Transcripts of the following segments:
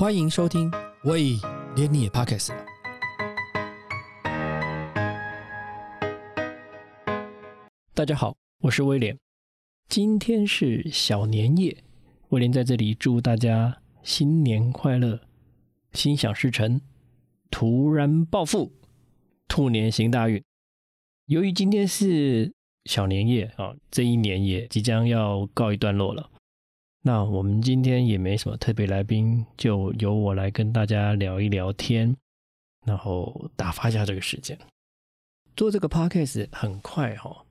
欢迎收听，喂，连你也 pocket 了。大家好，我是威廉，今天是小年夜，威廉在这里祝大家新年快乐，心想事成，突然暴富，兔年行大运。由于今天是小年夜啊，这一年也即将要告一段落了。那我们今天也没什么特别来宾，就由我来跟大家聊一聊天，然后打发一下这个时间。做这个 podcast 很快哈，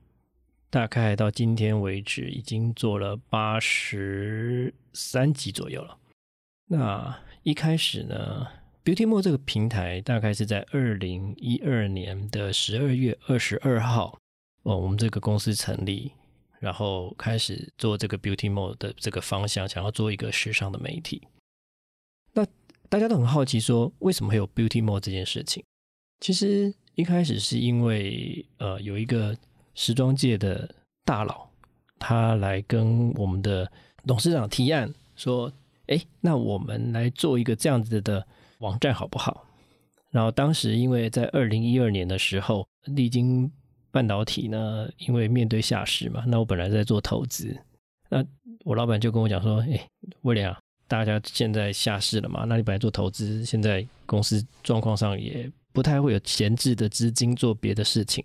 大概到今天为止已经做了八十三集左右了。那一开始呢，Beauty More 这个平台大概是在二零一二年的十二月二十二号，哦，我们这个公司成立。然后开始做这个 beauty mode 的这个方向，想要做一个时尚的媒体。那大家都很好奇，说为什么会有 beauty mode 这件事情？其实一开始是因为呃有一个时装界的大佬，他来跟我们的董事长提案说：“哎，那我们来做一个这样子的网站好不好？”然后当时因为在二零一二年的时候，历经。半导体呢，因为面对下市嘛，那我本来在做投资，那我老板就跟我讲说：“哎，威廉啊，大家现在下市了嘛，那你本来做投资，现在公司状况上也不太会有闲置的资金做别的事情，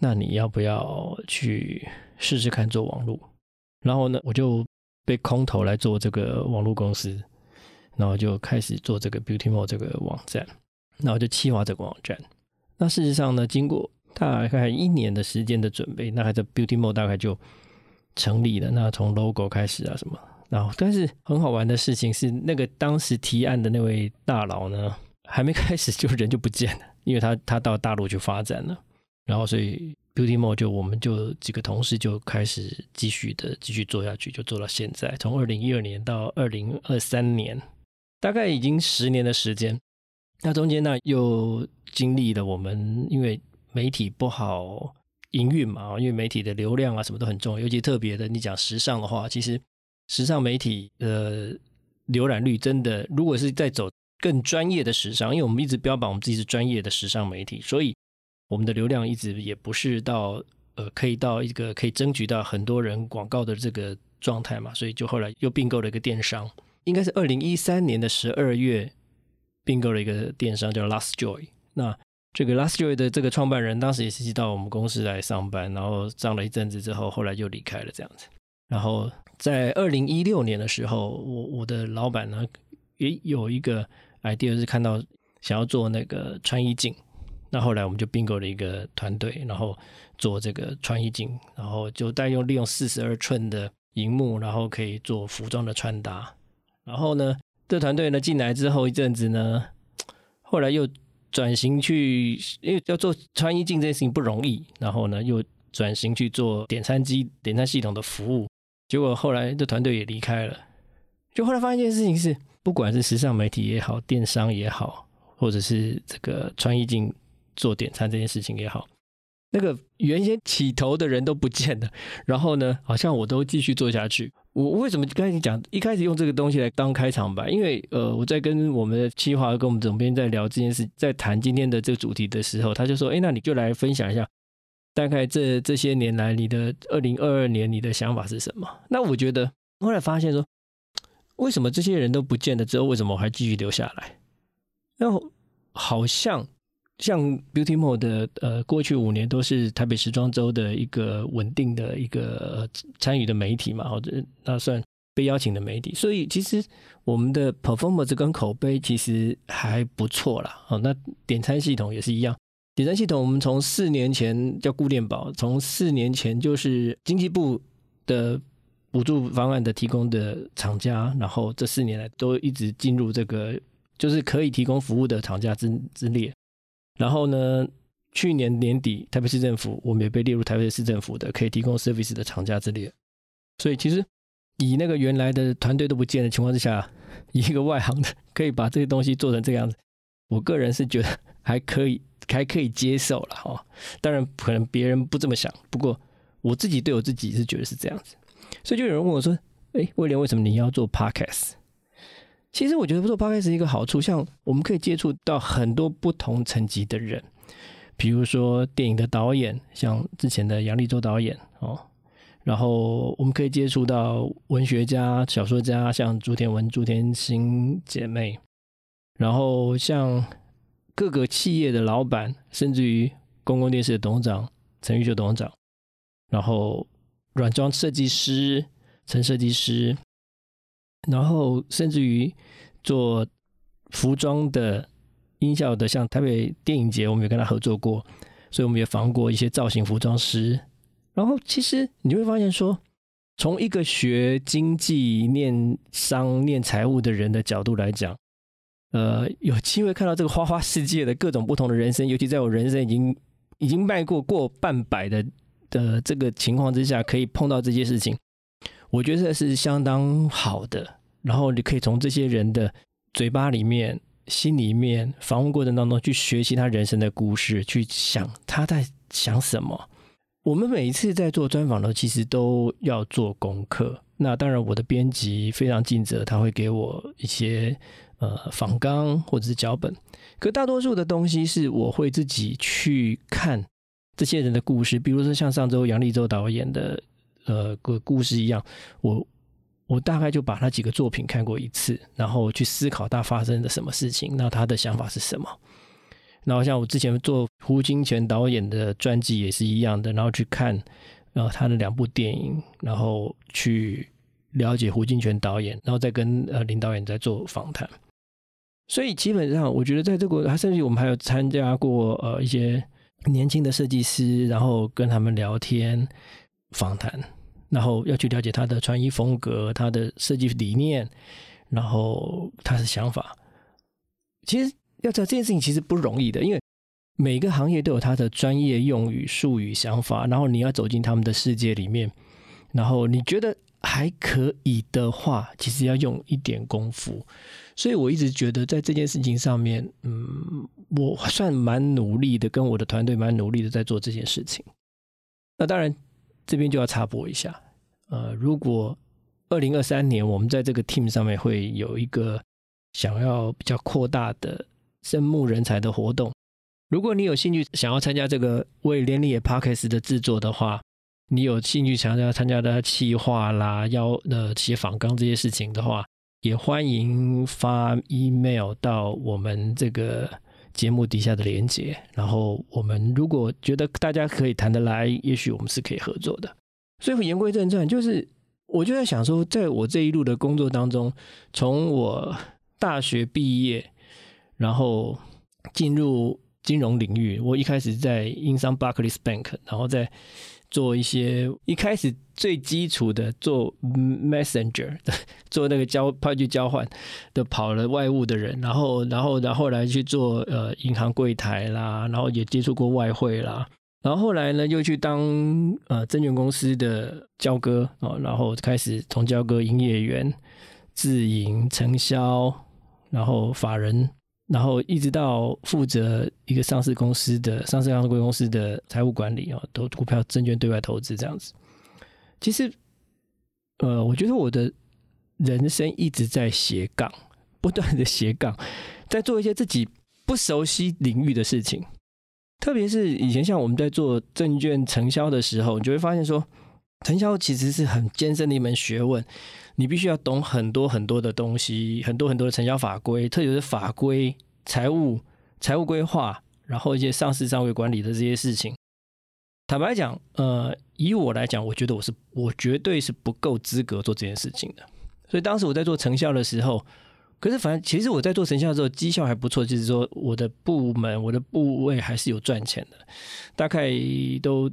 那你要不要去试试看做网络？”然后呢，我就被空投来做这个网络公司，然后就开始做这个 Beauty Mall 这个网站，然后就企划这个网站。那事实上呢，经过大概一年的时间的准备，那还在 Beauty Mall 大概就成立了。那从 logo 开始啊什么，然后但是很好玩的事情是，那个当时提案的那位大佬呢，还没开始就人就不见了，因为他他到大陆去发展了。然后所以 Beauty Mode 就我们就几个同事就开始继续的继续做下去，就做到现在。从二零一二年到二零二三年，大概已经十年的时间。那中间呢又经历了我们因为媒体不好营运嘛，因为媒体的流量啊什么都很重要，尤其特别的，你讲时尚的话，其实时尚媒体的浏览率真的，如果是在走更专业的时尚，因为我们一直标榜我们自己是专业的时尚媒体，所以我们的流量一直也不是到呃可以到一个可以争取到很多人广告的这个状态嘛，所以就后来又并购了一个电商，应该是二零一三年的十二月并购了一个电商叫 Last Joy，那。这个 Last Joy 的这个创办人当时也是到我们公司来上班，然后上了一阵子之后，后来就离开了这样子。然后在二零一六年的时候，我我的老板呢也有一个 idea 是看到想要做那个穿衣镜，那后来我们就并购了一个团队，然后做这个穿衣镜，然后就代用利用四十二寸的荧幕，然后可以做服装的穿搭。然后呢，这团队呢进来之后一阵子呢，后来又。转型去，因为要做穿衣镜这件事情不容易，然后呢，又转型去做点餐机、点餐系统的服务。结果后来这团队也离开了。就后来发现一件事情是，不管是时尚媒体也好，电商也好，或者是这个穿衣镜做点餐这件事情也好。那个原先起头的人都不见了，然后呢，好像我都继续做下去。我为什么刚才你讲一开始用这个东西来当开场白？因为呃，我在跟我们的企划跟我们总编在聊这件事，在谈今天的这个主题的时候，他就说：“哎，那你就来分享一下，大概这这些年来你的二零二二年你的想法是什么？”那我觉得后来发现说，为什么这些人都不见了之后，为什么我还继续留下来？然后好像。像 Beauty Mall 的呃，过去五年都是台北时装周的一个稳定的一个参与的媒体嘛，或者那算被邀请的媒体，所以其实我们的 performance 跟口碑其实还不错啦。哦，那点餐系统也是一样，点餐系统我们从四年前叫固电宝，从四年前就是经济部的补助方案的提供的厂家，然后这四年来都一直进入这个就是可以提供服务的厂家之之列。然后呢？去年年底，台北市政府我们也被列入台北市政府的可以提供 service 的厂家之列。所以其实以那个原来的团队都不见的情况之下，一个外行的可以把这些东西做成这个样子，我个人是觉得还可以，还可以接受了哈。当然可能别人不这么想，不过我自己对我自己是觉得是这样子。所以就有人问我说：“哎，威廉，为什么你要做 podcast？” 其实我觉得做 podcast 一个好处，像我们可以接触到很多不同层级的人，比如说电影的导演，像之前的杨立洲导演哦，然后我们可以接触到文学家、小说家，像朱天文、朱天心姐妹，然后像各个企业的老板，甚至于公共电视的董事长陈玉秀董事长，然后软装设计师陈设计师。然后甚至于做服装的音效的，像台北电影节，我们也跟他合作过，所以我们也访过一些造型服装师。然后其实你会发现说，从一个学经济、念商、念财务的人的角度来讲，呃，有机会看到这个花花世界的各种不同的人生，尤其在我人生已经已经迈过过半百的的这个情况之下，可以碰到这些事情。我觉得是相当好的，然后你可以从这些人的嘴巴里面、心里面访问过程当中去学习他人生的故事，去想他在想什么。我们每一次在做专访的时候，其实都要做功课。那当然，我的编辑非常尽责，他会给我一些呃访纲或者是脚本。可大多数的东西是我会自己去看这些人的故事，比如说像上周杨立洲导演的。呃，个故事一样，我我大概就把那几个作品看过一次，然后去思考他发生的什么事情，那他的想法是什么。然后像我之前做胡金铨导演的专辑也是一样的，然后去看呃他的两部电影，然后去了解胡金铨导演，然后再跟呃林导演在做访谈。所以基本上，我觉得在这个，他甚至我们还有参加过呃一些年轻的设计师，然后跟他们聊天访谈。然后要去了解他的穿衣风格、他的设计理念，然后他的想法。其实要知道这件事情其实不容易的，因为每个行业都有他的专业用语、术语、想法。然后你要走进他们的世界里面，然后你觉得还可以的话，其实要用一点功夫。所以我一直觉得在这件事情上面，嗯，我算蛮努力的，跟我的团队蛮努力的在做这件事情。那当然。这边就要插播一下，呃，如果二零二三年我们在这个 team 上面会有一个想要比较扩大的生募人才的活动，如果你有兴趣想要参加这个为联理 Parkes 的制作的话，你有兴趣想要参加的企划啦，要呃写访纲这些事情的话，也欢迎发 email 到我们这个。节目底下的连接，然后我们如果觉得大家可以谈得来，也许我们是可以合作的。所以言归正传，就是我就在想说，在我这一路的工作当中，从我大学毕业，然后进入金融领域，我一开始在英商 Barclays Bank，然后在。做一些一开始最基础的做 messenger 的，做那个交派去交换的跑了外务的人，然后然后然后来去做呃银行柜台啦，然后也接触过外汇啦，然后后来呢又去当呃证券公司的交割哦，然后开始从交割营业员、自营、承销，然后法人。然后一直到负责一个上市公司的上市上柜公司的财务管理啊，投股票、证券对外投资这样子。其实，呃，我觉得我的人生一直在斜杠，不断的斜杠，在做一些自己不熟悉领域的事情。特别是以前像我们在做证券承销的时候，你就会发现说，承销其实是很艰深的一门学问。你必须要懂很多很多的东西，很多很多的成交法规，特别是法规、财务、财务规划，然后一些上市上位管理的这些事情。坦白讲，呃，以我来讲，我觉得我是我绝对是不够资格做这件事情的。所以当时我在做成效的时候，可是反正其实我在做成效的时候，绩效还不错，就是说我的部门、我的部位还是有赚钱的，大概都。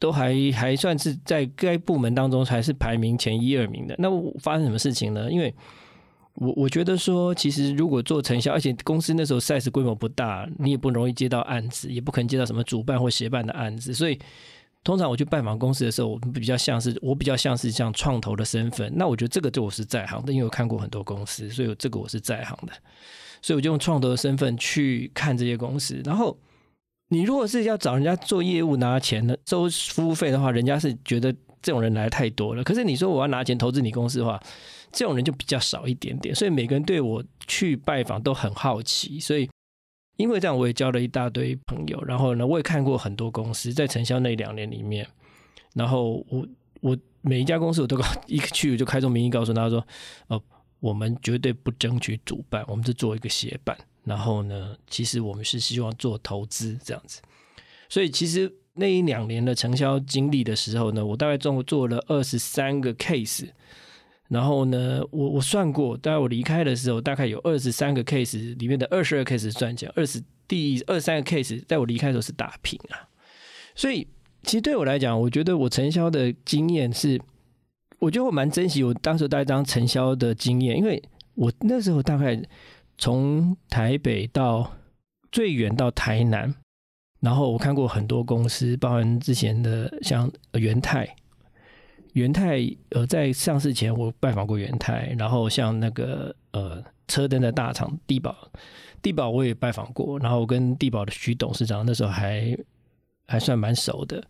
都还还算是在该部门当中还是排名前一二名的。那发生什么事情呢？因为我我觉得说，其实如果做成效，而且公司那时候 size 规模不大，你也不容易接到案子，也不可能接到什么主办或协办的案子。所以通常我去拜访公司的时候，我比较像是我比较像是像创投的身份。那我觉得这个对我是在行的，因为我看过很多公司，所以这个我是在行的。所以我就用创投的身份去看这些公司，然后。你如果是要找人家做业务拿钱的收服务费的话，人家是觉得这种人来的太多了。可是你说我要拿钱投资你公司的话，这种人就比较少一点点，所以每个人对我去拜访都很好奇，所以因为这样我也交了一大堆朋友，然后呢，我也看过很多公司在承销那两年里面，然后我我每一家公司我都 一去我就开宗明义告诉他说，哦，我们绝对不争取主办，我们是做一个协办，然后呢，其实我们是希望做投资这样子，所以其实。那一两年的承销经历的时候呢，我大概做做了二十三个 case，然后呢，我我算过，大概我离开的时候，大概有二十三个 case 里面的二十二 case 赚钱，二十第二三个 case 在我离开的时候是打平啊。所以其实对我来讲，我觉得我承销的经验是，我觉得我蛮珍惜我当时带张承销的经验，因为我那时候大概从台北到最远到台南。然后我看过很多公司，包含之前的像元泰，元泰呃在上市前我拜访过元泰，然后像那个呃车灯的大厂地宝，地宝我也拜访过，然后我跟地宝的徐董事长那时候还还算蛮熟的。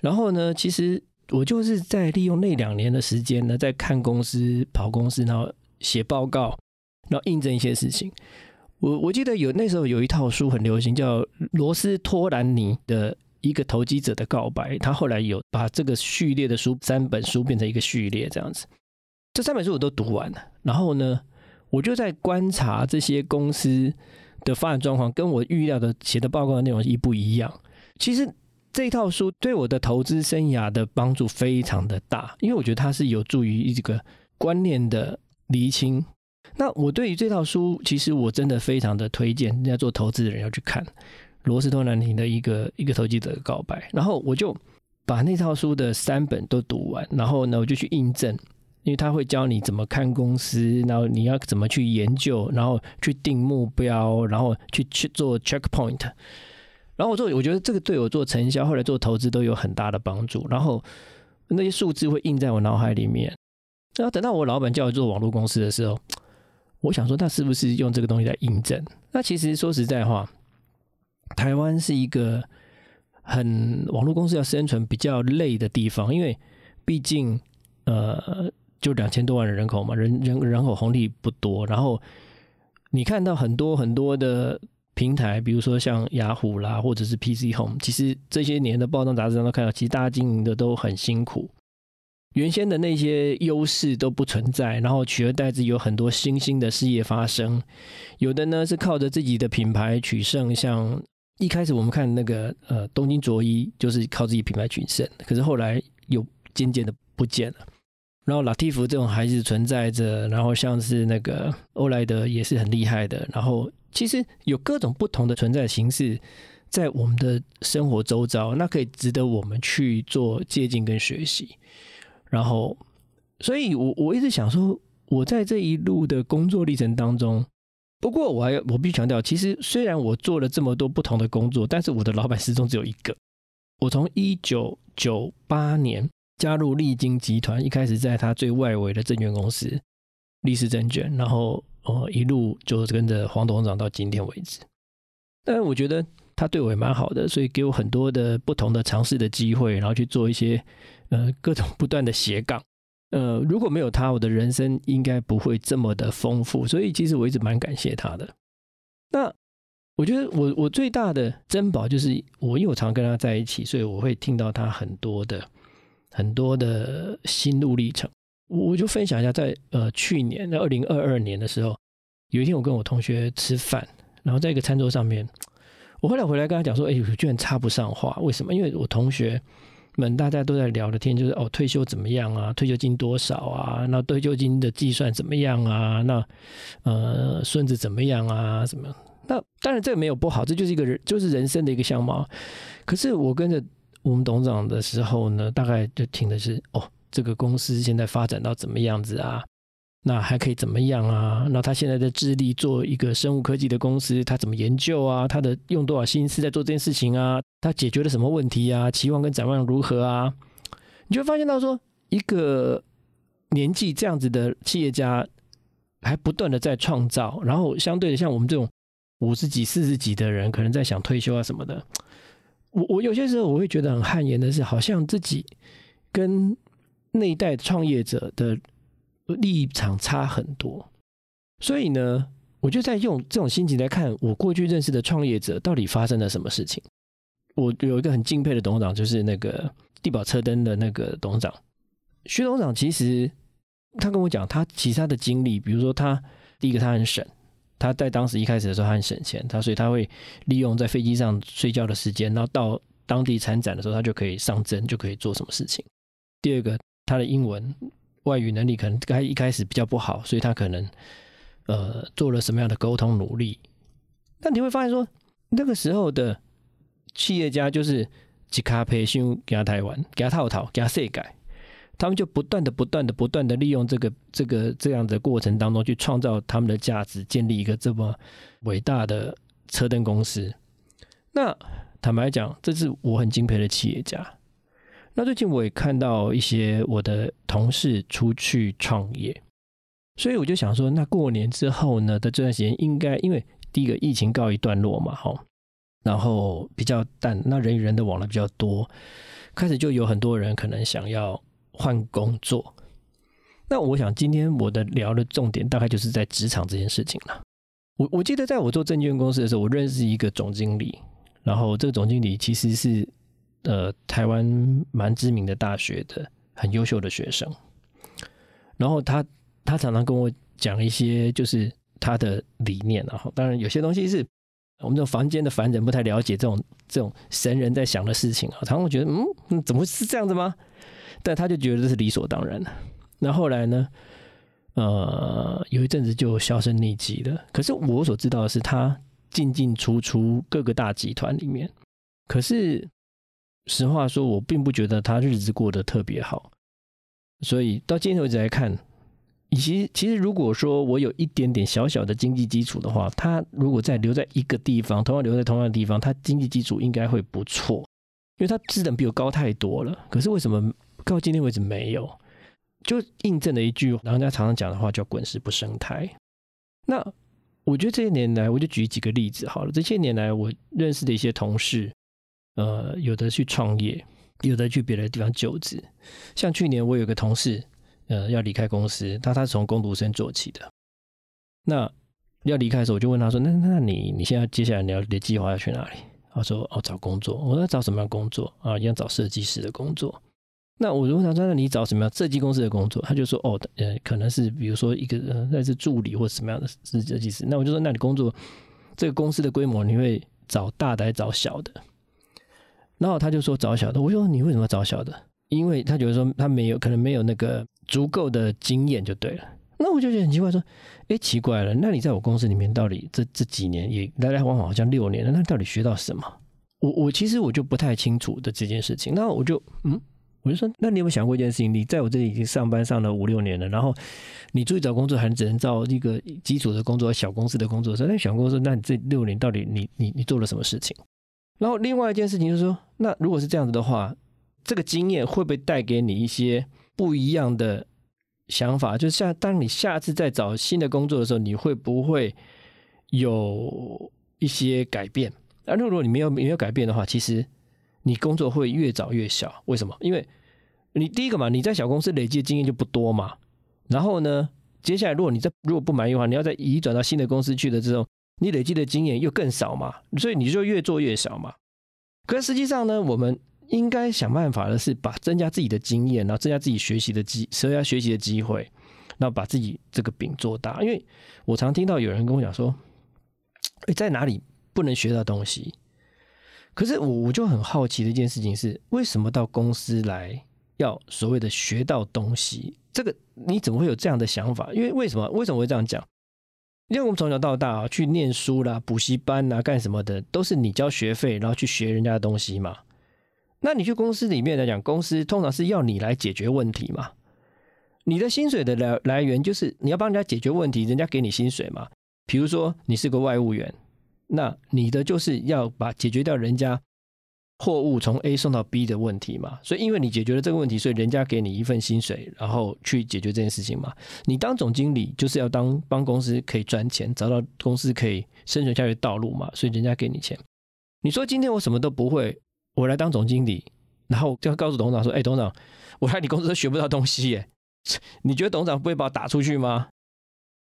然后呢，其实我就是在利用那两年的时间呢，在看公司、跑公司，然后写报告，然后印证一些事情。我我记得有那时候有一套书很流行，叫罗斯托兰尼的一个投机者的告白。他后来有把这个序列的书三本书变成一个序列这样子。这三本书我都读完了，然后呢，我就在观察这些公司的发展状况，跟我预料的写的报告的内容一不一样。其实这套书对我的投资生涯的帮助非常的大，因为我觉得它是有助于这个观念的厘清。那我对于这套书，其实我真的非常的推荐，人家做投资的人要去看罗斯托兰尼的一个一个投机者的告白。然后我就把那套书的三本都读完，然后呢，我就去印证，因为他会教你怎么看公司，然后你要怎么去研究，然后去定目标，然后去去做 checkpoint。然后我做，我觉得这个对我做承销，后来做投资都有很大的帮助。然后那些数字会印在我脑海里面。然后等到我老板叫我做网络公司的时候。我想说，他是不是用这个东西来印证？那其实说实在话，台湾是一个很网络公司要生存比较累的地方，因为毕竟呃，就两千多万人口嘛，人人人口红利不多。然后你看到很多很多的平台，比如说像雅虎啦，或者是 PC Home，其实这些年的报章杂志上都看到，其实大家经营的都很辛苦。原先的那些优势都不存在，然后取而代之有很多新兴的事业发生。有的呢是靠着自己的品牌取胜，像一开始我们看那个呃东京卓一就是靠自己品牌取胜，可是后来又渐渐的不见了。然后拉蒂夫这种还是存在着，然后像是那个欧莱德也是很厉害的。然后其实有各种不同的存在形式在我们的生活周遭，那可以值得我们去做借鉴跟学习。然后，所以我我一直想说，我在这一路的工作历程当中，不过我还我必须强调，其实虽然我做了这么多不同的工作，但是我的老板始终只有一个。我从一九九八年加入利金集团，一开始在他最外围的证券公司利士证券，然后呃一路就跟着黄董事长到今天为止。但我觉得他对我也蛮好的，所以给我很多的不同的尝试的机会，然后去做一些。呃，各种不断的斜杠，呃，如果没有他，我的人生应该不会这么的丰富，所以其实我一直蛮感谢他的。那我觉得我我最大的珍宝就是我，因为我常跟他在一起，所以我会听到他很多的很多的心路历程。我就分享一下，在呃去年的二零二二年的时候，有一天我跟我同学吃饭，然后在一个餐桌上面，我后来回来跟他讲说，哎，我居然插不上话，为什么？因为我同学。们大家都在聊的天就是哦，退休怎么样啊？退休金多少啊？那退休金的计算怎么样啊？那呃，孙子怎么样啊？什么？那当然这个没有不好，这就是一个人就是人生的一个相貌。可是我跟着我们董事长的时候呢，大概就听的是哦，这个公司现在发展到怎么样子啊？那还可以怎么样啊？那他现在在致力做一个生物科技的公司，他怎么研究啊？他的用多少心思在做这件事情啊？他解决了什么问题啊？期望跟展望如何啊？你就发现到说，一个年纪这样子的企业家，还不断的在创造，然后相对的，像我们这种五十几、四十几的人，可能在想退休啊什么的。我我有些时候我会觉得很汗颜的是，好像自己跟那一代创业者的。立场差很多。所以呢，我就在用这种心情来看我过去认识的创业者到底发生了什么事情。我有一个很敬佩的董事长，就是那个地保车灯的那个董事长徐董事长。其实他跟我讲，他其他的经历，比如说他第一个他很省，他在当时一开始的时候他很省钱，他所以他会利用在飞机上睡觉的时间，然后到当地参展的时候，他就可以上阵，就可以做什么事情。第二个，他的英文外语能力可能开一开始比较不好，所以他可能呃做了什么样的沟通努力。但你会发现说，那个时候的。企业家就是吉卡培训给他台湾，给他套套，给他设改，他们就不断的、不断的、不断的利用这个、这个这样的过程当中去创造他们的价值，建立一个这么伟大的车灯公司。那坦白讲，这是我很敬佩的企业家。那最近我也看到一些我的同事出去创业，所以我就想说，那过年之后呢的这段时间，应该因为第一个疫情告一段落嘛，哈。然后比较淡，那人与人的往来比较多，开始就有很多人可能想要换工作。那我想今天我的聊的重点大概就是在职场这件事情了。我我记得在我做证券公司的时候，我认识一个总经理，然后这个总经理其实是呃台湾蛮知名的大学的很优秀的学生，然后他他常常跟我讲一些就是他的理念，然后当然有些东西是。我们这种房间的凡人不太了解这种这种神人在想的事情啊，常常觉得嗯，怎么会是这样子吗？但他就觉得这是理所当然的。那后来呢？呃，有一阵子就销声匿迹了。可是我所知道的是，他进进出出各个大集团里面。可是实话说，我并不觉得他日子过得特别好。所以到今天为止来看。其实，其实如果说我有一点点小小的经济基础的话，他如果再留在一个地方，同样留在同样的地方，他经济基础应该会不错，因为他资本比我高太多了。可是为什么到今天为止没有？就印证了一句，然后人家常常讲的话，叫“滚石不生胎”。那我觉得这些年来，我就举几个例子好了。这些年来，我认识的一些同事，呃，有的去创业，有的去别的地方就职。像去年我有个同事。呃，要离开公司，他他从工读生做起的。那要离开的时候，我就问他说：“那那你你现在接下来你要的计划要去哪里？”他说：“哦，找工作。”我说：“找什么样工作啊？一样找设计师的工作。”那我就问他说：“那你找什么样设计公司的工作？”他就说：“哦，呃，可能是比如说一个呃，那是助理或者什么样的设计师。”那我就说：“那你工作这个公司的规模，你会找大的还是找小的？”然后他就说：“找小的。”我说：“你为什么要找小的？”因为他觉得说他没有可能没有那个。足够的经验就对了。那我就觉得很奇怪，说，哎，奇怪了，那你在我公司里面到底这这几年也来来往往好像六年了，那到底学到什么？我我其实我就不太清楚的这件事情。那我就嗯，我就说，那你有没有想过一件事情？你在我这里已经上班上了五六年了，然后你出去找工作还只能找一个基础的工作，小公司的工作。那小公司，那你这六年到底你你你做了什么事情？然后另外一件事情就是说，那如果是这样子的话，这个经验会不会带给你一些？不一样的想法，就是像当你下次再找新的工作的时候，你会不会有一些改变？而如果你没有没有改变的话，其实你工作会越找越小。为什么？因为你第一个嘛，你在小公司累积的经验就不多嘛。然后呢，接下来如果你在如果不满意的话，你要再移转到新的公司去的这种，你累积的经验又更少嘛。所以你就越做越少嘛。可是实际上呢，我们。应该想办法的是把增加自己的经验，然后增加自己学习的机，增加学习的机会，然后把自己这个饼做大。因为我常听到有人跟我讲说：“哎，在哪里不能学到东西？”可是我我就很好奇的一件事情是，为什么到公司来要所谓的学到东西？这个你怎么会有这样的想法？因为为什么？为什么会这样讲？因为我们从小到大啊，去念书啦、补习班啊、干什么的，都是你交学费，然后去学人家的东西嘛。那你去公司里面来讲，公司通常是要你来解决问题嘛？你的薪水的来来源就是你要帮人家解决问题，人家给你薪水嘛。比如说你是个外务员，那你的就是要把解决掉人家货物从 A 送到 B 的问题嘛。所以因为你解决了这个问题，所以人家给你一份薪水，然后去解决这件事情嘛。你当总经理就是要当帮公司可以赚钱，找到公司可以生存下去的道路嘛。所以人家给你钱。你说今天我什么都不会。我来当总经理，然后就要告诉董事长说：“哎，董事长，我来你公司都学不到东西耶。”你觉得董事长不会把我打出去吗？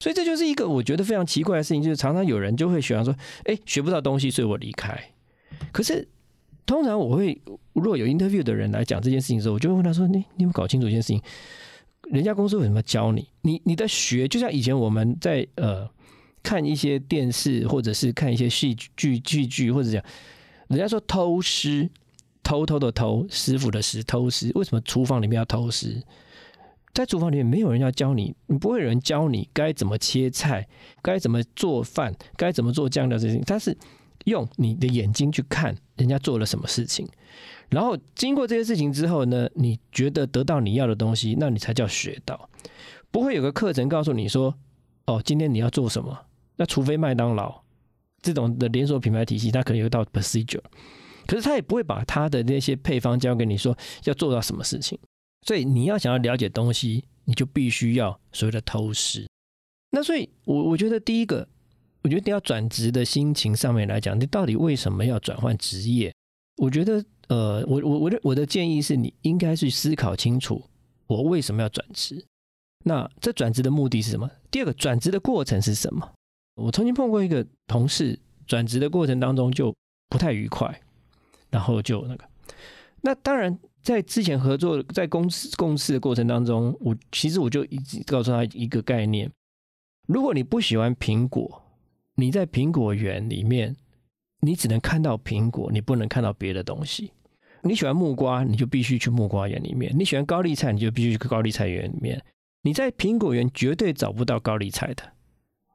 所以这就是一个我觉得非常奇怪的事情，就是常常有人就会喜欢说，哎，学不到东西，所以我离开。可是通常我会，如果有 interview 的人来讲这件事情的时候，我就会问他说，你你有搞清楚一件事情？人家公司为什么教你？你你的学，就像以前我们在呃看一些电视，或者是看一些戏剧剧剧，或者讲，人家说偷师，偷偷的偷，师傅的师，偷师。为什么厨房里面要偷师？在厨房里面没有人要教你，你不会有人教你该怎么切菜，该怎么做饭，该怎么做酱料这些。他是用你的眼睛去看人家做了什么事情。然后经过这些事情之后呢，你觉得得到你要的东西，那你才叫学到。不会有个课程告诉你说，哦，今天你要做什么？那除非麦当劳这种的连锁品牌体系，它可能有一套 procedure，可是他也不会把他的那些配方交给你说要做到什么事情。所以你要想要了解东西，你就必须要所谓的偷师。那所以，我我觉得第一个，我觉得你要转职的心情上面来讲，你到底为什么要转换职业？我觉得。呃，我我我的我的建议是你应该去思考清楚，我为什么要转职？那这转职的目的是什么？第二个，转职的过程是什么？我曾经碰过一个同事，转职的过程当中就不太愉快，然后就那个。那当然，在之前合作在公司共事的过程当中，我其实我就一直告诉他一个概念：如果你不喜欢苹果，你在苹果园里面。你只能看到苹果，你不能看到别的东西。你喜欢木瓜，你就必须去木瓜园里面；你喜欢高丽菜，你就必须去高丽菜园里面。你在苹果园绝对找不到高丽菜的。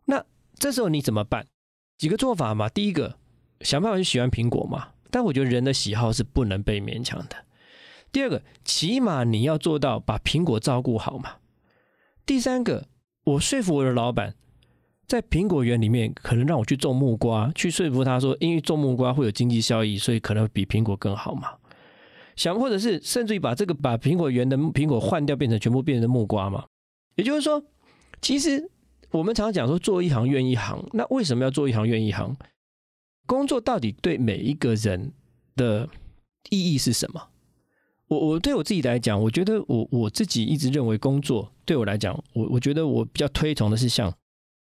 那这时候你怎么办？几个做法嘛。第一个，想办法去喜欢苹果嘛。但我觉得人的喜好是不能被勉强的。第二个，起码你要做到把苹果照顾好嘛。第三个，我说服我的老板。在苹果园里面，可能让我去种木瓜，去说服他说，因为种木瓜会有经济效益，所以可能比苹果更好嘛。想或者是甚至于把这个把苹果园的苹果换掉，变成全部变成木瓜嘛。也就是说，其实我们常常讲说做一行怨一行，那为什么要做一行怨一行？工作到底对每一个人的意义是什么？我我对我自己来讲，我觉得我我自己一直认为工作对我来讲，我我觉得我比较推崇的是像。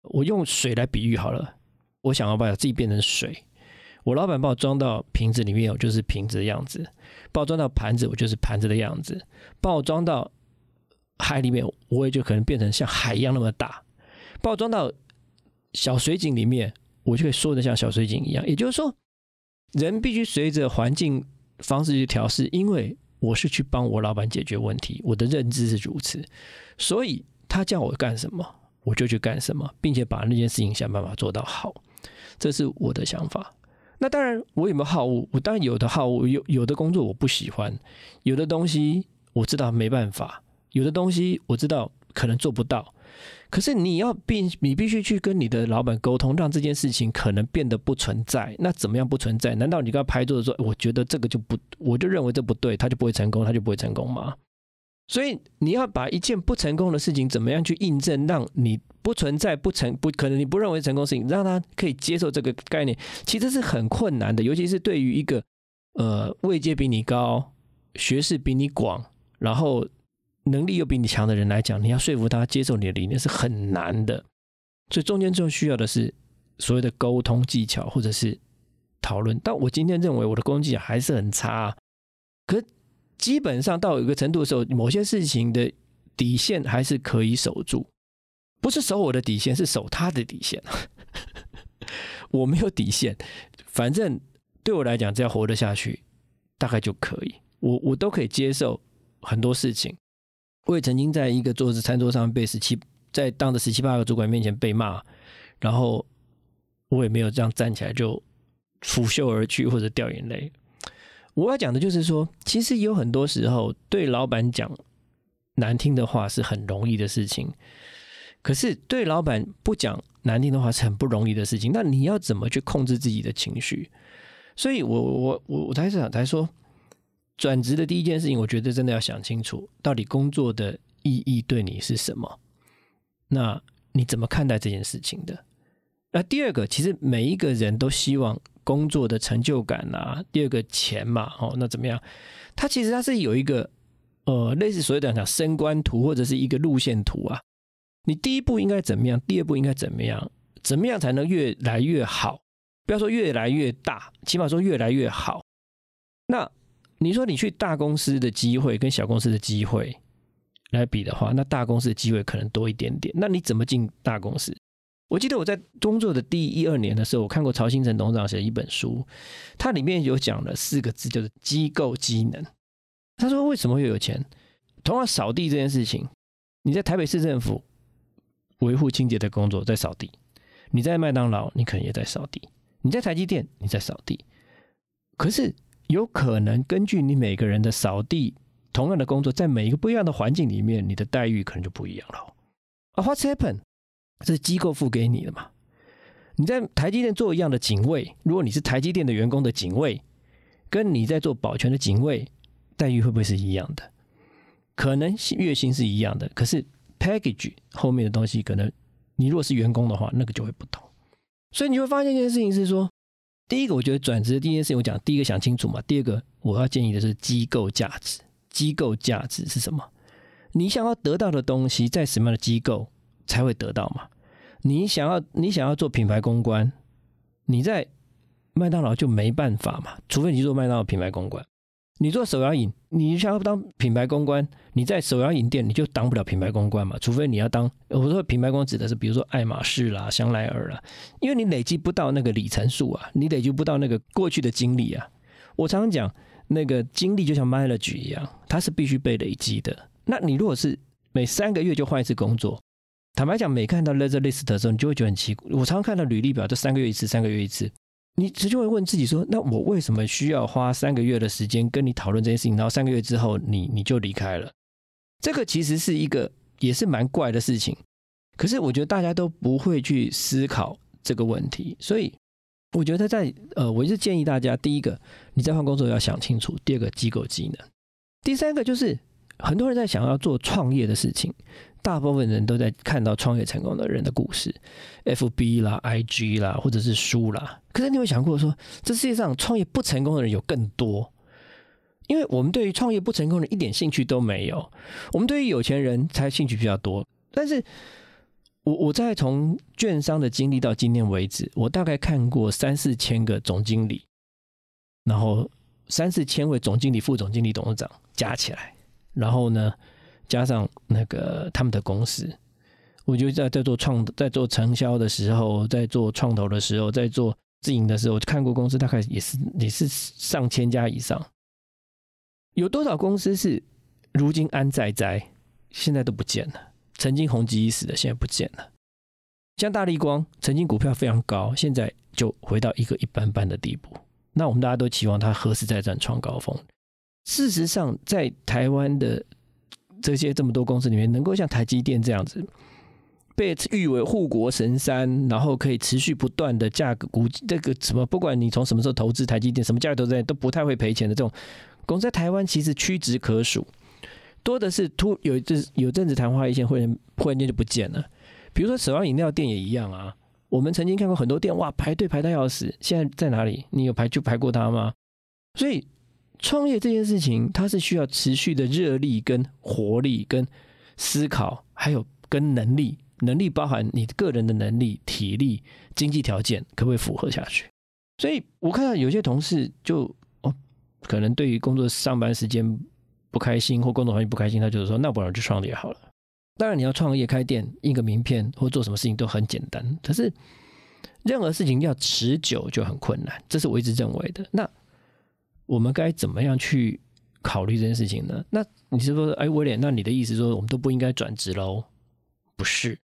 我用水来比喻好了，我想要把自己变成水。我老板把我装到瓶子里面，我就是瓶子的样子；把我装到盘子，我就是盘子的样子；把我装到海里面，我也就可能变成像海一样那么大；把我装到小水井里面，我就可以缩的像小水井一样。也就是说，人必须随着环境方式去调试，因为我是去帮我老板解决问题，我的认知是如此，所以他叫我干什么？我就去干什么，并且把那件事情想办法做到好，这是我的想法。那当然，我有没有好恶？我当然有的好恶，有有的工作我不喜欢，有的东西我知道没办法，有的东西我知道可能做不到。可是你要必你必须去跟你的老板沟通，让这件事情可能变得不存在。那怎么样不存在？难道你跟他拍桌子说，我觉得这个就不，我就认为这不对，他就不会成功，他就不会成功吗？所以你要把一件不成功的事情怎么样去印证，让你不存在不成不可能你不认为成功事情，让他可以接受这个概念，其实是很困难的。尤其是对于一个呃位阶比你高、学识比你广、然后能力又比你强的人来讲，你要说服他接受你的理念是很难的。所以中间最需要的是所谓的沟通技巧或者是讨论。但我今天认为我的沟通技巧还是很差，可。基本上到一个程度的时候，某些事情的底线还是可以守住，不是守我的底线，是守他的底线。我没有底线，反正对我来讲，只要活得下去，大概就可以。我我都可以接受很多事情。我也曾经在一个桌子餐桌上被十七，在当着十七八个主管面前被骂，然后我也没有这样站起来就拂袖而去或者掉眼泪。我要讲的就是说，其实有很多时候对老板讲难听的话是很容易的事情，可是对老板不讲难听的话是很不容易的事情。那你要怎么去控制自己的情绪？所以，我我我我才想才说，转职的第一件事情，我觉得真的要想清楚，到底工作的意义对你是什么？那你怎么看待这件事情的？那第二个，其实每一个人都希望。工作的成就感啊，第二个钱嘛，哦，那怎么样？他其实他是有一个呃，类似所谓的讲升官图或者是一个路线图啊。你第一步应该怎么样？第二步应该怎么样？怎么样才能越来越好？不要说越来越大，起码说越来越好。那你说你去大公司的机会跟小公司的机会来比的话，那大公司的机会可能多一点点。那你怎么进大公司？我记得我在工作的第一二年的时候，我看过曹新成董事长写的一本书，它里面有讲了四个字，就是机构机能。他说为什么会有钱？同样扫地这件事情，你在台北市政府维护清洁的工作在扫地，你在麦当劳你可能也在扫地，你在台积电你在扫地，可是有可能根据你每个人的扫地同样的工作，在每一个不一样的环境里面，你的待遇可能就不一样了。啊，What's happened？这是机构付给你的嘛？你在台积电做一样的警卫，如果你是台积电的员工的警卫，跟你在做保全的警卫，待遇会不会是一样的？可能月薪是一样的，可是 package 后面的东西，可能你如果是员工的话，那个就会不同。所以你会发现一件事情是说，第一个，我觉得转职的第一件事情，我讲第一个想清楚嘛。第二个，我要建议的是机构价值。机构价值是什么？你想要得到的东西，在什么样的机构？才会得到嘛？你想要你想要做品牌公关，你在麦当劳就没办法嘛？除非你去做麦当劳品牌公关，你做手摇饮，你想要当品牌公关，你在手摇饮店你就当不了品牌公关嘛？除非你要当我说品牌公关指的是，比如说爱马仕啦、香奈儿啦，因为你累积不到那个里程数啊，你累积不到那个过去的经历啊。我常常讲，那个经历就像 mileage 一样，它是必须被累积的。那你如果是每三个月就换一次工作，坦白讲，每看到 leisure list 的时候，你就会觉得很奇怪。我常常看到履历表，都三个月一次，三个月一次，你直接会问自己说：那我为什么需要花三个月的时间跟你讨论这件事情？然后三个月之后，你你就离开了？这个其实是一个也是蛮怪的事情。可是我觉得大家都不会去思考这个问题，所以我觉得在呃，我是建议大家：第一个，你在换工作要想清楚；第二个，机构技能；第三个就是很多人在想要做创业的事情。大部分人都在看到创业成功的人的故事，F B 啦、I G 啦，或者是书啦。可是你有想过说，这世界上创业不成功的人有更多？因为我们对于创业不成功的人一点兴趣都没有，我们对于有钱人才兴趣比较多。但是，我我在从券商的经历到今天为止，我大概看过三四千个总经理，然后三四千位总经理、副总经理、董事长加起来，然后呢？加上那个他们的公司，我就在在做创在做承销的时候，在做创投的时候，在做自营的时候，看过公司大概也是也是上千家以上。有多少公司是如今安在在，现在都不见了？曾经红极一时的，现在不见了。像大力光，曾经股票非常高，现在就回到一个一般般的地步。那我们大家都期望它何时再战创高峰？事实上，在台湾的。这些这么多公司里面，能够像台积电这样子被誉为护国神山，然后可以持续不断的价格估这个什么，不管你从什么时候投资台积电，什么价格投资都不太会赔钱的这种公司，在台湾其实屈指可数，多的是突有一阵有阵子昙花一现，忽然忽然间就不见了。比如说手摇饮料店也一样啊，我们曾经看过很多店，哇，排队排到要死，现在在哪里？你有排就排过它吗？所以。创业这件事情，它是需要持续的热力、跟活力、跟思考，还有跟能力。能力包含你个人的能力、体力、经济条件，可不可以符合下去？所以我看到有些同事就哦，可能对于工作上班时间不开心，或工作环境不开心，他就是说，那不然去创业好了。当然，你要创业开店、印个名片或做什么事情都很简单，可是任何事情要持久就很困难，这是我一直认为的。那我们该怎么样去考虑这件事情呢？那你是说，哎，威廉，那你的意思说，我们都不应该转职喽？不是，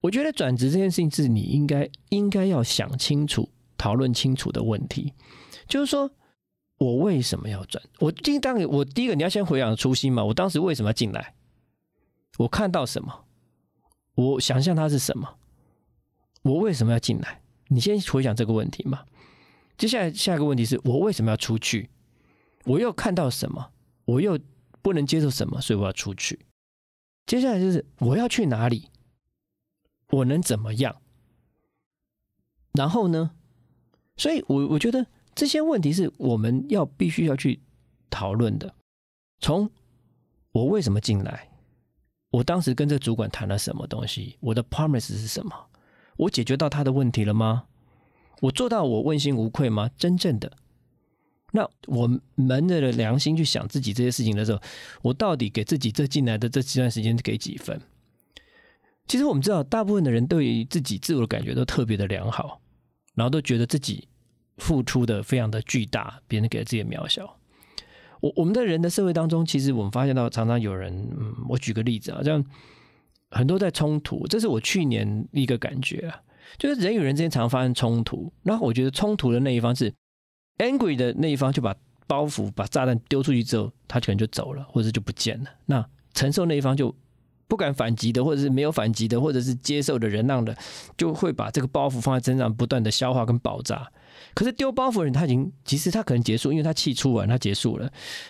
我觉得转职这件事情是你应该应该要想清楚、讨论清楚的问题。就是说我为什么要转？我第当我第一个，你要先回想初心嘛。我当时为什么要进来？我看到什么？我想象它是什么？我为什么要进来？你先回想这个问题嘛。接下来下一个问题是我为什么要出去？我又看到什么？我又不能接受什么？所以我要出去。接下来就是我要去哪里？我能怎么样？然后呢？所以，我我觉得这些问题是我们要必须要去讨论的。从我为什么进来？我当时跟这主管谈了什么东西？我的 promise 是什么？我解决到他的问题了吗？我做到我问心无愧吗？真正的？那我们的良心去想自己这些事情的时候，我到底给自己这进来的这几段时间给几分？其实我们知道，大部分的人对于自己自我的感觉都特别的良好，然后都觉得自己付出的非常的巨大，别人给了自己的渺小。我我们的人的社会当中，其实我们发现到常常有人，嗯，我举个例子啊，像很多在冲突，这是我去年一个感觉啊，就是人与人之间常常发生冲突，然后我觉得冲突的那一方是 angry 的那一方，就把包袱、把炸弹丢出去之后，他可能就走了，或者就不见了。那承受那一方就。不敢反击的，或者是没有反击的，或者是接受的忍让的，就会把这个包袱放在身上，不断的消化跟爆炸。可是丢包袱的人，他已经其实他可能结束，因为他气出完，他结束了，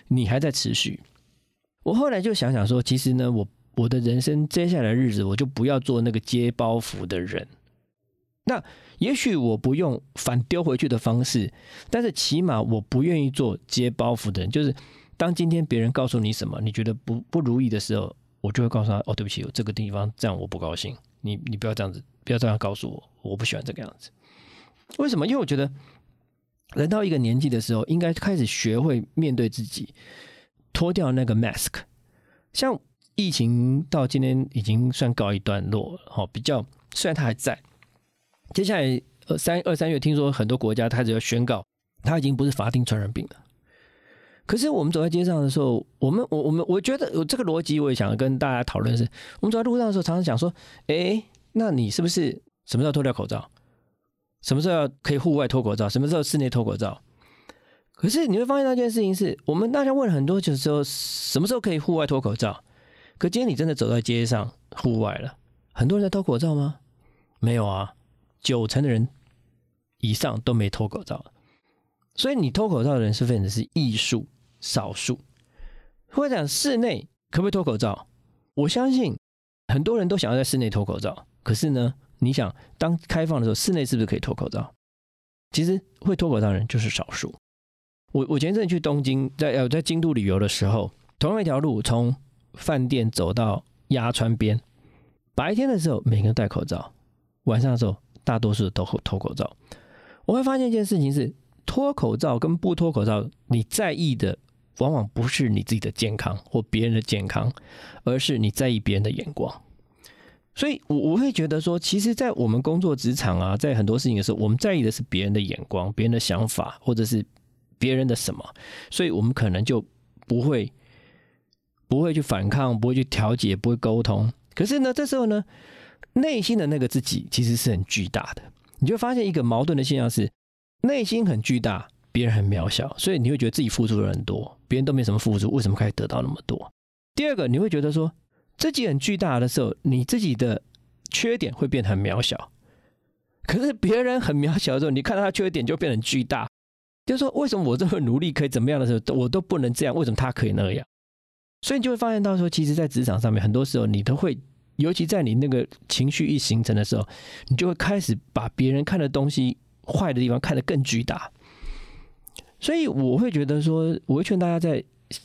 你还在持续。我后来就想想说，其实呢，我我的人生接下来日子，我就不要做那个接包袱的人。那也许我不用反丢回去的方式，但是起码我不愿意做接包袱的人。就是当今天别人告诉你什么，你觉得不不如意的时候。我就会告诉他：“哦，对不起，有这个地方这样我不高兴，你你不要这样子，不要这样告诉我，我不喜欢这个样子。为什么？因为我觉得人到一个年纪的时候，应该开始学会面对自己，脱掉那个 mask。像疫情到今天已经算告一段落，哦，比较虽然它还在，接下来二三二三月，听说很多国家开始要宣告，它已经不是法定传染病了。”可是我们走在街上的时候，我们我我们我觉得有这个逻辑，我也想跟大家讨论是：我们走在路上的时候，常常想说，哎，那你是不是什么时候脱掉口罩？什么时候可以户外脱口罩？什么时候室内脱口罩？可是你会发现那件事情是，我们大家问很多，就是说什么时候可以户外脱口罩？可今天你真的走在街上户外了，很多人在脱口罩吗？没有啊，九成的人以上都没脱口罩。所以你脱口罩的人是分的是艺术。少数，或者讲室内可不可以脱口罩？我相信很多人都想要在室内脱口罩。可是呢，你想当开放的时候，室内是不是可以脱口罩？其实会脱口罩的人就是少数。我我前阵去东京，在呃在京都旅游的时候，同样一条路从饭店走到鸭川边，白天的时候每个人戴口罩，晚上的时候大多数都脱口罩。我会发现一件事情是，脱口罩跟不脱口罩，你在意的。往往不是你自己的健康或别人的健康，而是你在意别人的眼光。所以，我我会觉得说，其实，在我们工作职场啊，在很多事情的时候，我们在意的是别人的眼光、别人的想法，或者是别人的什么，所以我们可能就不会不会去反抗，不会去调解，不会沟通。可是呢，这时候呢，内心的那个自己其实是很巨大的。你就发现一个矛盾的现象是，内心很巨大。别人很渺小，所以你会觉得自己付出了很多，别人都没什么付出，为什么可以得到那么多？第二个，你会觉得说自己很巨大的时候，你自己的缺点会变得很渺小。可是别人很渺小的时候，你看到他缺点就变得巨大，就是说为什么我这么努力可以怎么样的时候，我都不能这样？为什么他可以那样？所以你就会发现到说，其实，在职场上面，很多时候你都会，尤其在你那个情绪一形成的时候，你就会开始把别人看的东西坏的地方看得更巨大。所以我会觉得说，我会劝大家在，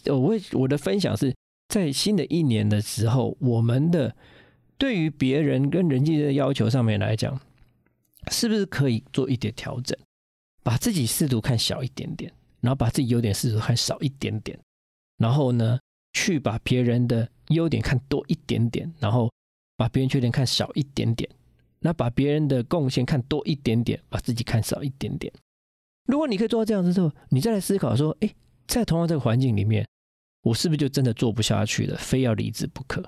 我会我的分享是在新的一年的时候，我们的对于别人跟人际的要求上面来讲，是不是可以做一点调整，把自己试图看小一点点，然后把自己优点试图看少一点点，然后呢，去把别人的优点看多一点点，然后把别人缺点看少一点点，那把别人的贡献看多一点点，把自己看少一点点。如果你可以做到这样子之后，你再来思考说：，哎，在同样这个环境里面，我是不是就真的做不下去了，非要离职不可？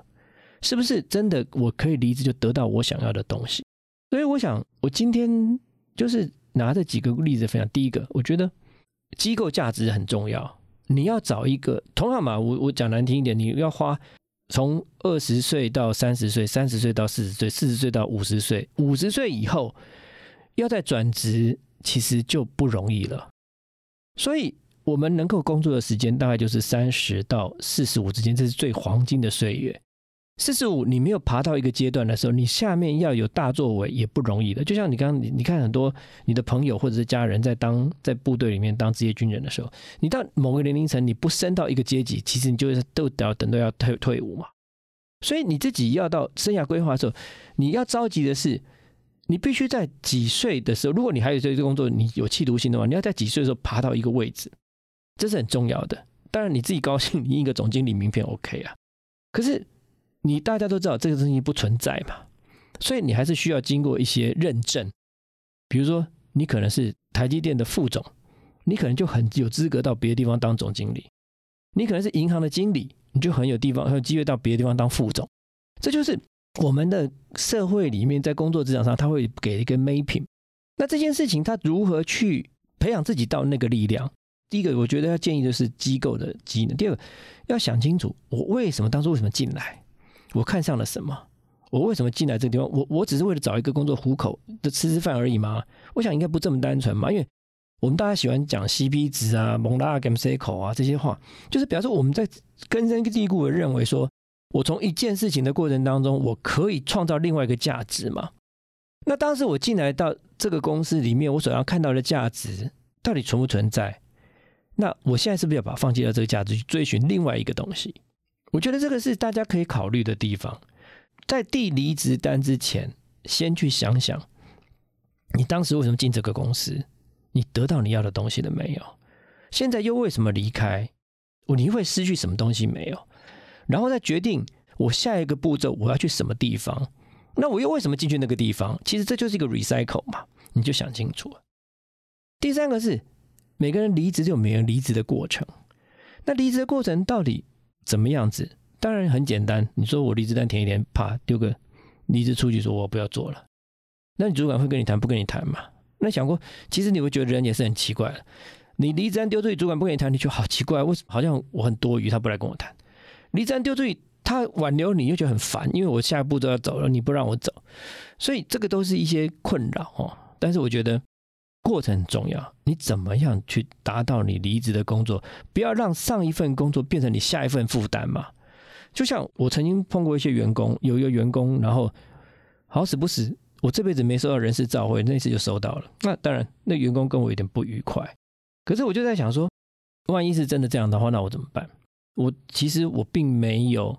是不是真的我可以离职就得到我想要的东西？所以我想，我今天就是拿这几个例子分享。第一个，我觉得机构价值很重要，你要找一个同样嘛，我我讲难听一点，你要花从二十岁到三十岁，三十岁到四十岁，四十岁到五十岁，五十岁以后要再转职。其实就不容易了，所以我们能够工作的时间大概就是三十到四十五之间，这是最黄金的岁月。四十五，你没有爬到一个阶段的时候，你下面要有大作为也不容易的。就像你刚刚你你看很多你的朋友或者是家人在当在部队里面当职业军人的时候，你到某个年龄层你不升到一个阶级，其实你就是都要等到要退退伍嘛。所以你自己要到生涯规划的时候，你要着急的是，你必须在几岁的时候，如果你还有这个工作，你有企图心的话，你要在几岁的时候爬到一个位置，这是很重要的。当然你自己高兴，你一个总经理名片 OK 啊，可是。你大家都知道这个东西不存在嘛，所以你还是需要经过一些认证。比如说，你可能是台积电的副总，你可能就很有资格到别的地方当总经理；你可能是银行的经理，你就很有地方很有机会到别的地方当副总。这就是我们的社会里面在工作职场上，他会给一个 mapping。那这件事情他如何去培养自己到那个力量？第一个，我觉得要建议的是机构的机能；第二个，要想清楚我为什么当初为什么进来。我看上了什么？我为什么进来这个地方？我我只是为了找一个工作糊口的吃吃饭而已吗？我想应该不这么单纯嘛。因为我们大家喜欢讲 CP 值啊、蒙拉 g a m c 口啊这些话，就是表示我们在根深蒂固的认为说，我从一件事情的过程当中，我可以创造另外一个价值嘛。那当时我进来到这个公司里面，我所要看到的价值到底存不存在？那我现在是不是要把放弃掉这个价值，去追寻另外一个东西？我觉得这个是大家可以考虑的地方，在递离职单之前，先去想想，你当时为什么进这个公司？你得到你要的东西了没有？现在又为什么离开？我你会失去什么东西没有？然后再决定我下一个步骤我要去什么地方？那我又为什么进去那个地方？其实这就是一个 recycle 嘛，你就想清楚。第三个是每个人离职就有每个人离职的过程，那离职的过程到底？怎么样子？当然很简单。你说我离职单填一填，啪丢个离职出去，说我不要做了。那你主管会跟你谈，不跟你谈嘛？那想过，其实你会觉得人也是很奇怪的。你离职单丢出去，主管不跟你谈，你就好奇怪，为什么好像我很多余，他不来跟我谈？离职单丢出去，他挽留你又觉得很烦，因为我下一步都要走了，你不让我走，所以这个都是一些困扰哦。但是我觉得。过程很重要，你怎么样去达到你离职的工作？不要让上一份工作变成你下一份负担嘛。就像我曾经碰过一些员工，有一个员工，然后好死不死，我这辈子没收到人事照会，那次就收到了。那当然，那员工跟我有点不愉快。可是我就在想说，万一是真的这样的话，那我怎么办？我其实我并没有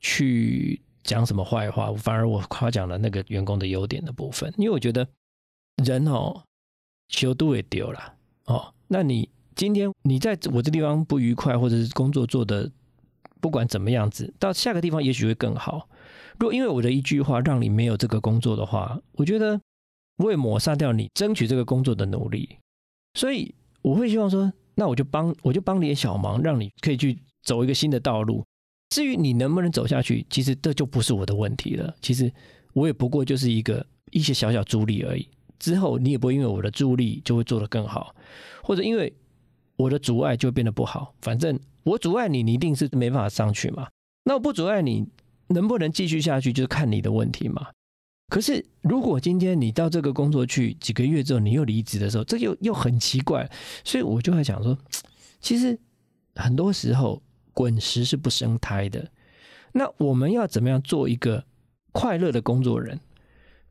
去讲什么坏话，反而我夸奖了那个员工的优点的部分，因为我觉得人哦。修都也丢了哦，那你今天你在我这地方不愉快，或者是工作做的不管怎么样子，到下个地方也许会更好。如果因为我的一句话让你没有这个工作的话，我觉得我也抹杀掉你争取这个工作的努力。所以我会希望说，那我就帮我就帮你点小忙，让你可以去走一个新的道路。至于你能不能走下去，其实这就不是我的问题了。其实我也不过就是一个一些小小助力而已。之后你也不会因为我的助力就会做得更好，或者因为我的阻碍就变得不好。反正我阻碍你，你一定是没办法上去嘛。那我不阻碍你，能不能继续下去，就是看你的问题嘛。可是如果今天你到这个工作去几个月之后，你又离职的时候，这又又很奇怪。所以我就会想说，其实很多时候滚石是不生胎的。那我们要怎么样做一个快乐的工作人？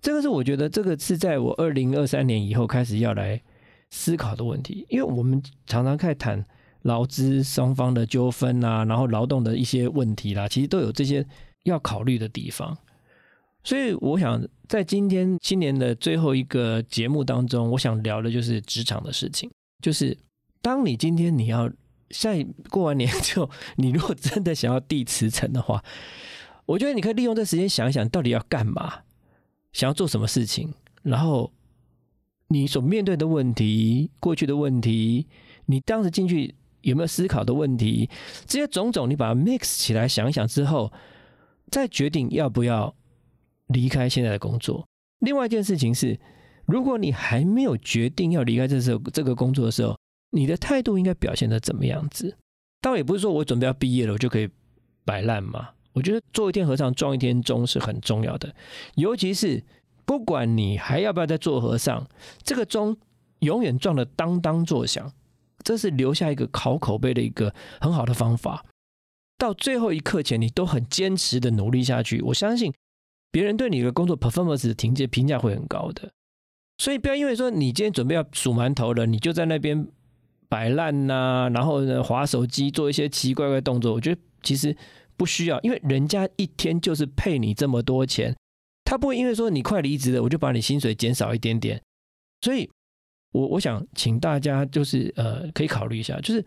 这个是我觉得，这个是在我二零二三年以后开始要来思考的问题，因为我们常常在谈劳资双方的纠纷啊，然后劳动的一些问题啦，其实都有这些要考虑的地方。所以，我想在今天新年的最后一个节目当中，我想聊的就是职场的事情。就是当你今天你要在过完年之后，你如果真的想要递辞呈的话，我觉得你可以利用这时间想一想，到底要干嘛。想要做什么事情，然后你所面对的问题、过去的问题，你当时进去有没有思考的问题，这些种种，你把它 mix 起来想一想之后，再决定要不要离开现在的工作。另外一件事情是，如果你还没有决定要离开这时候这个工作的时候，你的态度应该表现的怎么样子？倒也不是说我准备要毕业了，我就可以摆烂嘛。我觉得做一天和尚撞一天钟是很重要的，尤其是不管你还要不要再做和尚，这个钟永远撞的当当作响，这是留下一个好口碑的一个很好的方法。到最后一刻前，你都很坚持的努力下去，我相信别人对你的工作 performance 的评价评价会很高的。所以不要因为说你今天准备要数馒头了，你就在那边摆烂呐，然后呢划手机做一些奇奇怪怪动作。我觉得其实不需要，因为人家一天就是配你这么多钱，他不会因为说你快离职了，我就把你薪水减少一点点。所以，我我想请大家就是呃可以考虑一下，就是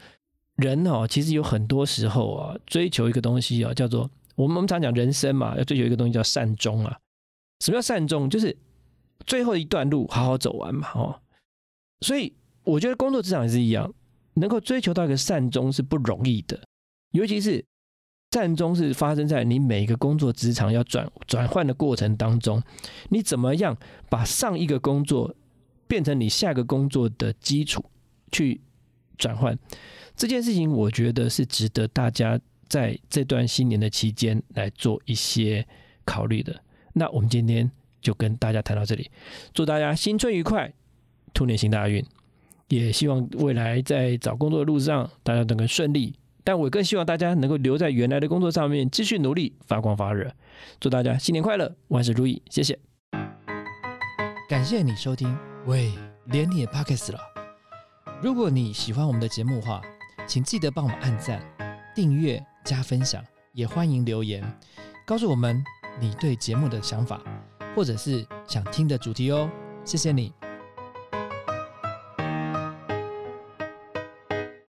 人哦，其实有很多时候啊，追求一个东西啊，叫做我们我们常讲人生嘛，要追求一个东西叫善终啊。什么叫善终？就是最后一段路好好走完嘛，哦，所以我觉得工作职场也是一样，能够追求到一个善终是不容易的，尤其是善终是发生在你每一个工作职场要转转换的过程当中，你怎么样把上一个工作变成你下个工作的基础去转换这件事情，我觉得是值得大家在这段新年的期间来做一些考虑的。那我们今天。就跟大家谈到这里，祝大家新春愉快，兔年行大运，也希望未来在找工作的路上大家都能顺利。但我更希望大家能够留在原来的工作上面，继续努力，发光发热。祝大家新年快乐，万事如意，谢谢。感谢你收听，喂，连你也 p o c k e t 了。如果你喜欢我们的节目话，请记得帮我们按赞、订阅、加分享，也欢迎留言告诉我们你对节目的想法。或者是想听的主题哦，谢谢你。